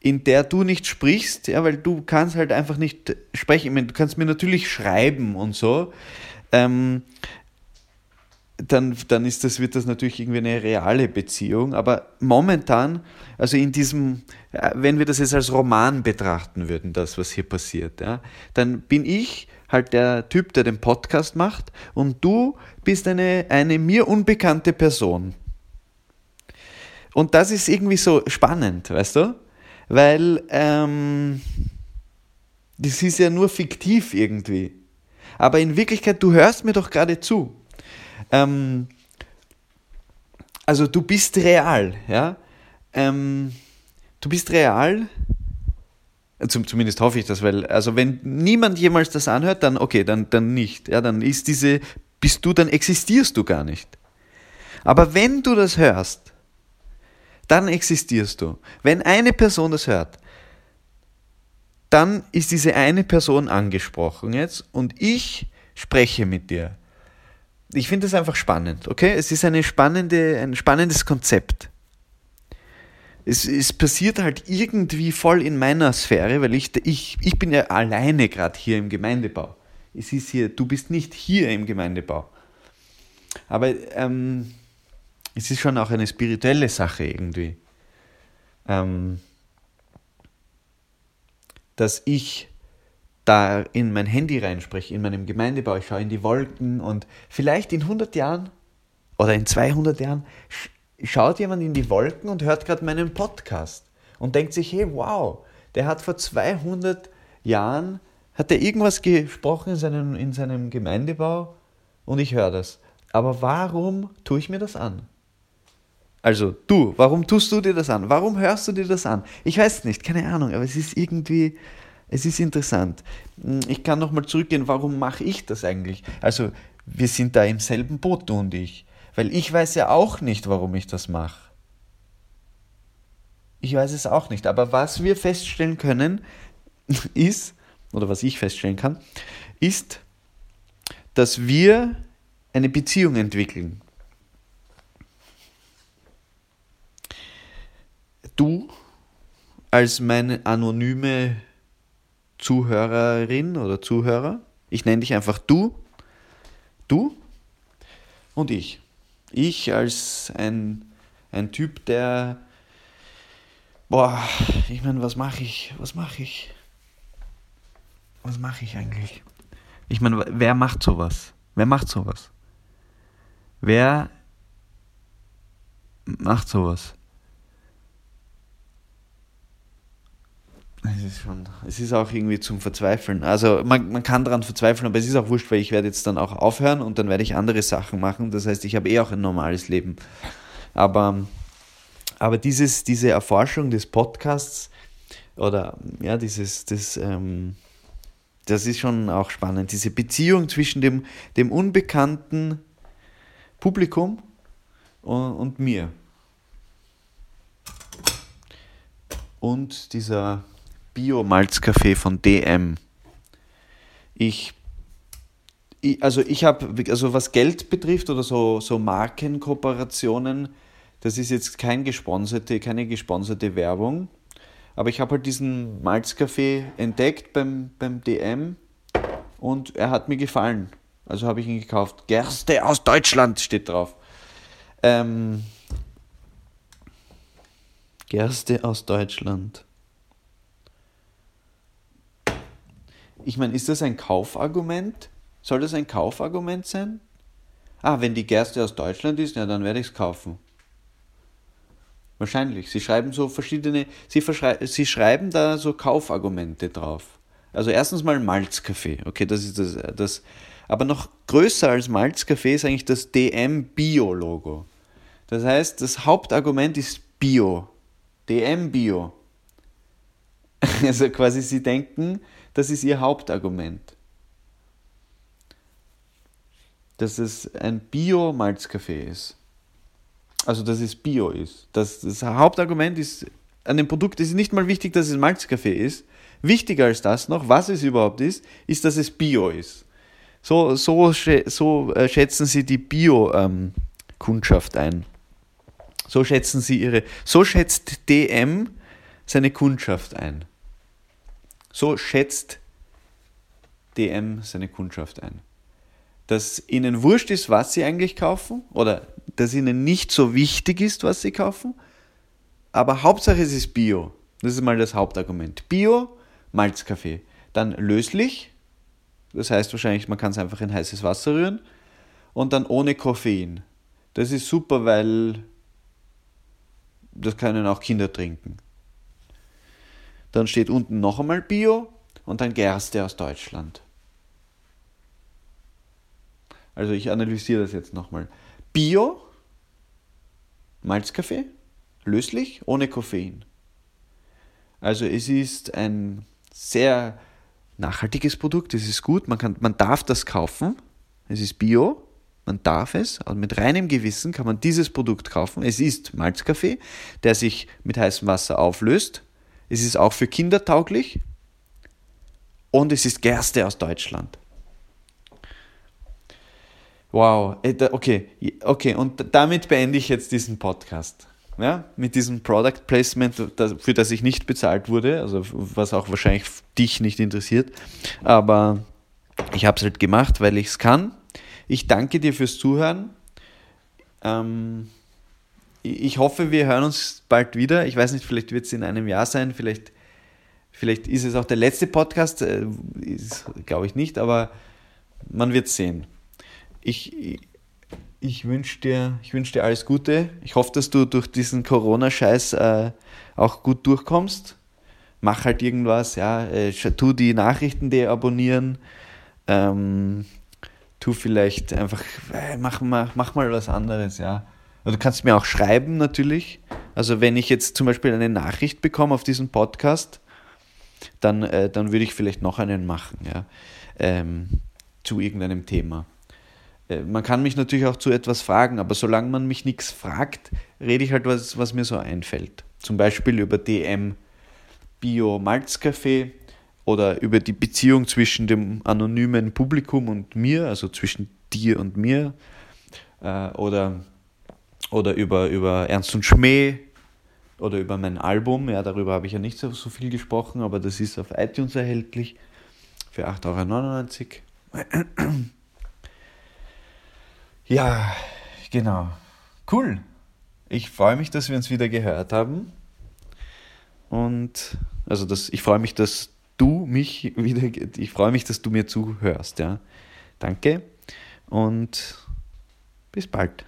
in der du nicht sprichst, ja, weil du kannst halt einfach nicht sprechen. Ich meine, du kannst mir natürlich schreiben und so, ähm, dann, dann ist das, wird das natürlich irgendwie eine reale Beziehung. Aber momentan, also in diesem, wenn wir das jetzt als Roman betrachten würden, das, was hier passiert, ja, dann bin ich halt der Typ, der den Podcast macht und du bist eine, eine mir unbekannte Person. Und das ist irgendwie so spannend, weißt du? Weil ähm, das ist ja nur fiktiv irgendwie. Aber in Wirklichkeit, du hörst mir doch gerade zu. Ähm, also du bist real, ja. Ähm, du bist real. Zum, zumindest hoffe ich das, weil, also wenn niemand jemals das anhört, dann okay, dann, dann nicht. Ja, dann ist diese, bist du, dann existierst du gar nicht. Aber wenn du das hörst, dann existierst du. Wenn eine Person das hört, dann ist diese eine Person angesprochen jetzt und ich spreche mit dir ich finde es einfach spannend, okay? Es ist eine spannende, ein spannendes Konzept. Es, es passiert halt irgendwie voll in meiner Sphäre, weil ich, ich, ich bin ja alleine gerade hier im Gemeindebau. Es ist hier, du bist nicht hier im Gemeindebau. Aber ähm, es ist schon auch eine spirituelle Sache irgendwie. Ähm, dass ich da in mein Handy reinspreche, in meinem Gemeindebau, ich schaue in die Wolken und vielleicht in 100 Jahren oder in 200 Jahren schaut jemand in die Wolken und hört gerade meinen Podcast und denkt sich, hey, wow, der hat vor 200 Jahren, hat er irgendwas gesprochen in seinem, in seinem Gemeindebau und ich höre das. Aber warum tue ich mir das an? Also du, warum tust du dir das an? Warum hörst du dir das an? Ich weiß nicht, keine Ahnung, aber es ist irgendwie, es ist interessant. Hm, ich kann nochmal zurückgehen, warum mache ich das eigentlich? Also wir sind da im selben Boot, du und ich. Weil ich weiß ja auch nicht, warum ich das mache. Ich weiß es auch nicht. Aber was wir feststellen können, ist, oder was ich feststellen kann, ist, dass wir eine Beziehung entwickeln. Du als meine anonyme Zuhörerin oder Zuhörer, ich nenne dich einfach du, du und ich. Ich als ein, ein Typ, der, boah, ich meine, was mache ich, was mache ich, was mache ich eigentlich? Ich meine, wer macht sowas? Wer macht sowas? Wer macht sowas? Es ist schon, es ist auch irgendwie zum Verzweifeln. Also man, man kann daran verzweifeln, aber es ist auch wurscht, weil ich werde jetzt dann auch aufhören und dann werde ich andere Sachen machen. Das heißt, ich habe eh auch ein normales Leben. Aber, aber dieses, diese Erforschung des Podcasts oder ja, dieses, das, ähm, das ist schon auch spannend. Diese Beziehung zwischen dem, dem unbekannten Publikum und, und mir. Und dieser Bio-Malzkaffee von DM. Ich, ich also ich habe, also was Geld betrifft oder so, so Markenkooperationen, das ist jetzt kein gesponserte, keine gesponserte Werbung. Aber ich habe halt diesen Malzkaffee entdeckt beim, beim DM und er hat mir gefallen. Also habe ich ihn gekauft. Gerste aus Deutschland steht drauf. Ähm, Gerste aus Deutschland. Ich meine, ist das ein Kaufargument? Soll das ein Kaufargument sein? Ah, wenn die Gerste aus Deutschland ist, ja, dann werde ich es kaufen. Wahrscheinlich. Sie schreiben so verschiedene, sie, sie schreiben da so Kaufargumente drauf. Also erstens mal Malzkaffee. Okay, das ist das, das. Aber noch größer als Malzkaffee ist eigentlich das DM Bio Logo. Das heißt, das Hauptargument ist Bio. DM Bio. Also quasi sie denken, das ist ihr Hauptargument. Dass es ein Bio-Malzkaffee ist. Also, dass es Bio ist. Das, das Hauptargument ist an dem Produkt ist nicht mal wichtig, dass es Malzkaffee ist. Wichtiger als das noch, was es überhaupt ist, ist, dass es Bio ist. So, so, so äh, schätzen sie die Bio-Kundschaft ähm, ein. So schätzen sie ihre. So schätzt DM seine Kundschaft ein. So schätzt DM seine Kundschaft ein. Dass ihnen wurscht ist, was sie eigentlich kaufen oder dass ihnen nicht so wichtig ist, was sie kaufen, aber Hauptsache es ist Bio. Das ist mal das Hauptargument. Bio, Malzkaffee. Dann löslich, das heißt wahrscheinlich, man kann es einfach in heißes Wasser rühren und dann ohne Koffein. Das ist super, weil das können auch Kinder trinken. Dann steht unten noch einmal Bio und dann Gerste aus Deutschland. Also ich analysiere das jetzt nochmal. Bio, Malzkaffee, löslich, ohne Koffein. Also es ist ein sehr nachhaltiges Produkt, es ist gut, man, kann, man darf das kaufen, es ist Bio, man darf es, also mit reinem Gewissen kann man dieses Produkt kaufen. Es ist Malzkaffee, der sich mit heißem Wasser auflöst es ist auch für Kinder tauglich und es ist Gerste aus Deutschland. Wow, äh, okay, okay, und damit beende ich jetzt diesen Podcast. Ja, mit diesem Product Placement, für das ich nicht bezahlt wurde, also was auch wahrscheinlich dich nicht interessiert. Aber ich habe es halt gemacht, weil ich es kann. Ich danke dir fürs Zuhören. Ähm, ich hoffe, wir hören uns bald wieder. Ich weiß nicht, vielleicht wird es in einem Jahr sein, vielleicht, vielleicht ist es auch der letzte Podcast, äh, glaube ich nicht, aber man wird sehen. Ich, ich wünsche dir, wünsch dir alles Gute. Ich hoffe, dass du durch diesen Corona-Scheiß äh, auch gut durchkommst. Mach halt irgendwas, ja. Äh, tu die Nachrichten deabonnieren. Ähm, tu vielleicht einfach, äh, mach, mach, mach mal was anderes, ja. Du kannst mir auch schreiben natürlich. Also wenn ich jetzt zum Beispiel eine Nachricht bekomme auf diesen Podcast, dann, äh, dann würde ich vielleicht noch einen machen, ja. Ähm, zu irgendeinem Thema. Äh, man kann mich natürlich auch zu etwas fragen, aber solange man mich nichts fragt, rede ich halt was, was mir so einfällt. Zum Beispiel über DM Bio Malzkaffee oder über die Beziehung zwischen dem anonymen Publikum und mir, also zwischen dir und mir. Äh, oder oder über, über Ernst und Schmäh oder über mein Album. Ja, darüber habe ich ja nicht so, so viel gesprochen, aber das ist auf iTunes erhältlich für 8,99 Euro. Ja, genau. Cool. Ich freue mich, dass wir uns wieder gehört haben. Und also das, ich freue mich, dass du mich wieder, ich freue mich, dass du mir zuhörst, ja. Danke und bis bald.